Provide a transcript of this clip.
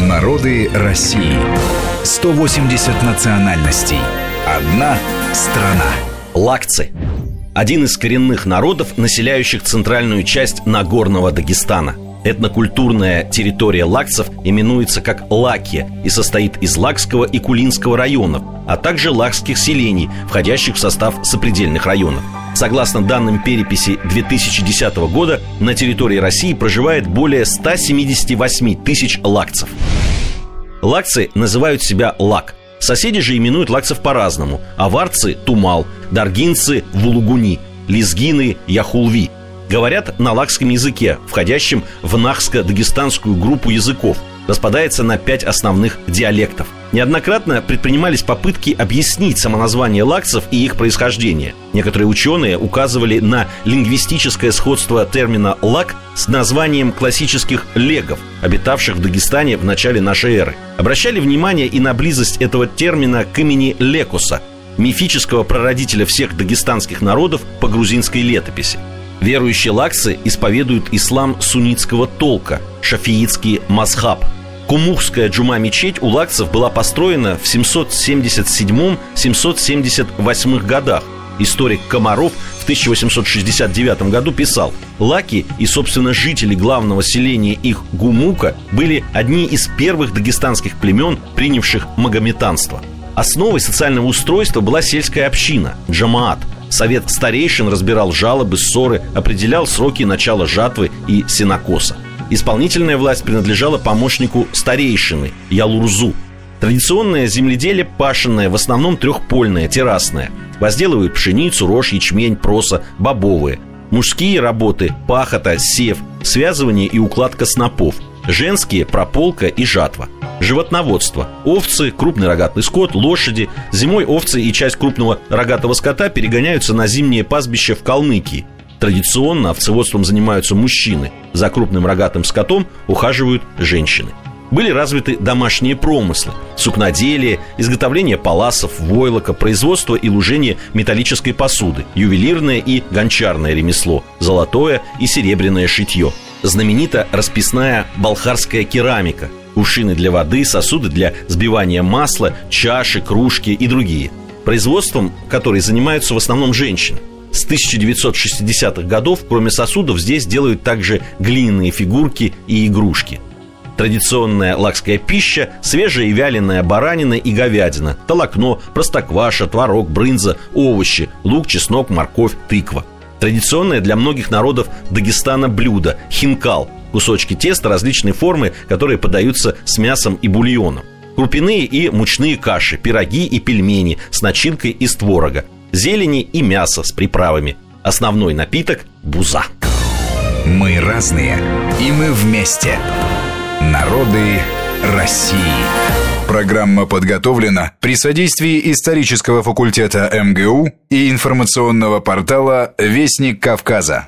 Народы России. 180 национальностей. Одна страна. Лакцы. Один из коренных народов, населяющих центральную часть Нагорного Дагестана. Этнокультурная территория лакцев именуется как Лакия и состоит из Лакского и Кулинского районов, а также лакских селений, входящих в состав сопредельных районов. Согласно данным переписи 2010 года, на территории России проживает более 178 тысяч лакцев. Лакцы называют себя лак. Соседи же именуют лакцев по-разному. Аварцы – тумал, даргинцы – вулугуни, лезгины – яхулви. Говорят на лакском языке, входящем в нахско-дагестанскую группу языков – распадается на пять основных диалектов. Неоднократно предпринимались попытки объяснить самоназвание лакцев и их происхождение. Некоторые ученые указывали на лингвистическое сходство термина «лак» с названием классических легов, обитавших в Дагестане в начале нашей эры. Обращали внимание и на близость этого термина к имени Лекуса, мифического прародителя всех дагестанских народов по грузинской летописи. Верующие лаксы исповедуют ислам суннитского толка, шафиитский масхаб. Кумухская джума-мечеть у лакцев была построена в 777-778 годах. Историк Комаров в 1869 году писал Лаки и, собственно, жители главного селения их Гумука были одни из первых дагестанских племен, принявших магометанство. Основой социального устройства была сельская община – джамаат – Совет старейшин разбирал жалобы, ссоры, определял сроки начала жатвы и сенокоса. Исполнительная власть принадлежала помощнику старейшины Ялурзу. Традиционное земледелие пашенное, в основном трехпольное, террасное. Возделывают пшеницу, рожь, ячмень, проса, бобовые. Мужские работы – пахота, сев, связывание и укладка снопов. Женские – прополка и жатва – животноводство. Овцы, крупный рогатый скот, лошади. Зимой овцы и часть крупного рогатого скота перегоняются на зимние пастбища в Калмыкии. Традиционно овцеводством занимаются мужчины. За крупным рогатым скотом ухаживают женщины. Были развиты домашние промыслы, сукноделие, изготовление паласов, войлока, производство и лужение металлической посуды, ювелирное и гончарное ремесло, золотое и серебряное шитье. Знаменита расписная балхарская керамика – кувшины для воды, сосуды для сбивания масла, чаши, кружки и другие. Производством которой занимаются в основном женщины. С 1960-х годов, кроме сосудов, здесь делают также глиняные фигурки и игрушки. Традиционная лакская пища – свежая и вяленая баранина и говядина, толокно, простокваша, творог, брынза, овощи, лук, чеснок, морковь, тыква. Традиционное для многих народов Дагестана блюдо – хинкал – кусочки теста различной формы, которые подаются с мясом и бульоном. Крупяные и мучные каши, пироги и пельмени с начинкой из творога, зелени и мясо с приправами. Основной напиток – буза. Мы разные, и мы вместе. Народы России. Программа подготовлена при содействии исторического факультета МГУ и информационного портала «Вестник Кавказа».